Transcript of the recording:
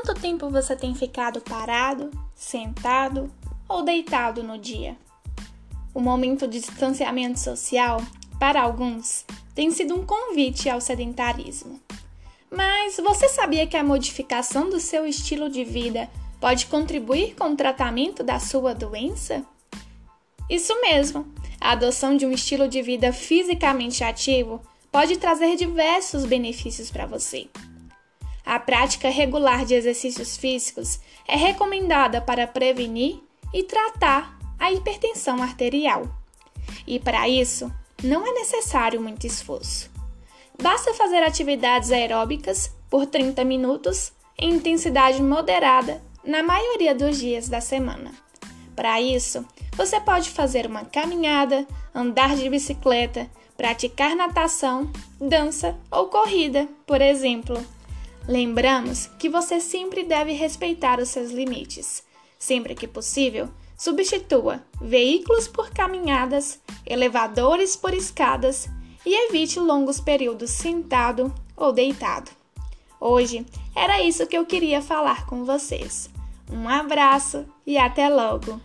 Quanto tempo você tem ficado parado, sentado ou deitado no dia? O momento de distanciamento social, para alguns, tem sido um convite ao sedentarismo. Mas você sabia que a modificação do seu estilo de vida pode contribuir com o tratamento da sua doença? Isso mesmo! A adoção de um estilo de vida fisicamente ativo pode trazer diversos benefícios para você. A prática regular de exercícios físicos é recomendada para prevenir e tratar a hipertensão arterial. E para isso, não é necessário muito esforço. Basta fazer atividades aeróbicas por 30 minutos em intensidade moderada na maioria dos dias da semana. Para isso, você pode fazer uma caminhada, andar de bicicleta, praticar natação, dança ou corrida, por exemplo. Lembramos que você sempre deve respeitar os seus limites. Sempre que possível, substitua veículos por caminhadas, elevadores por escadas e evite longos períodos sentado ou deitado. Hoje era isso que eu queria falar com vocês. Um abraço e até logo!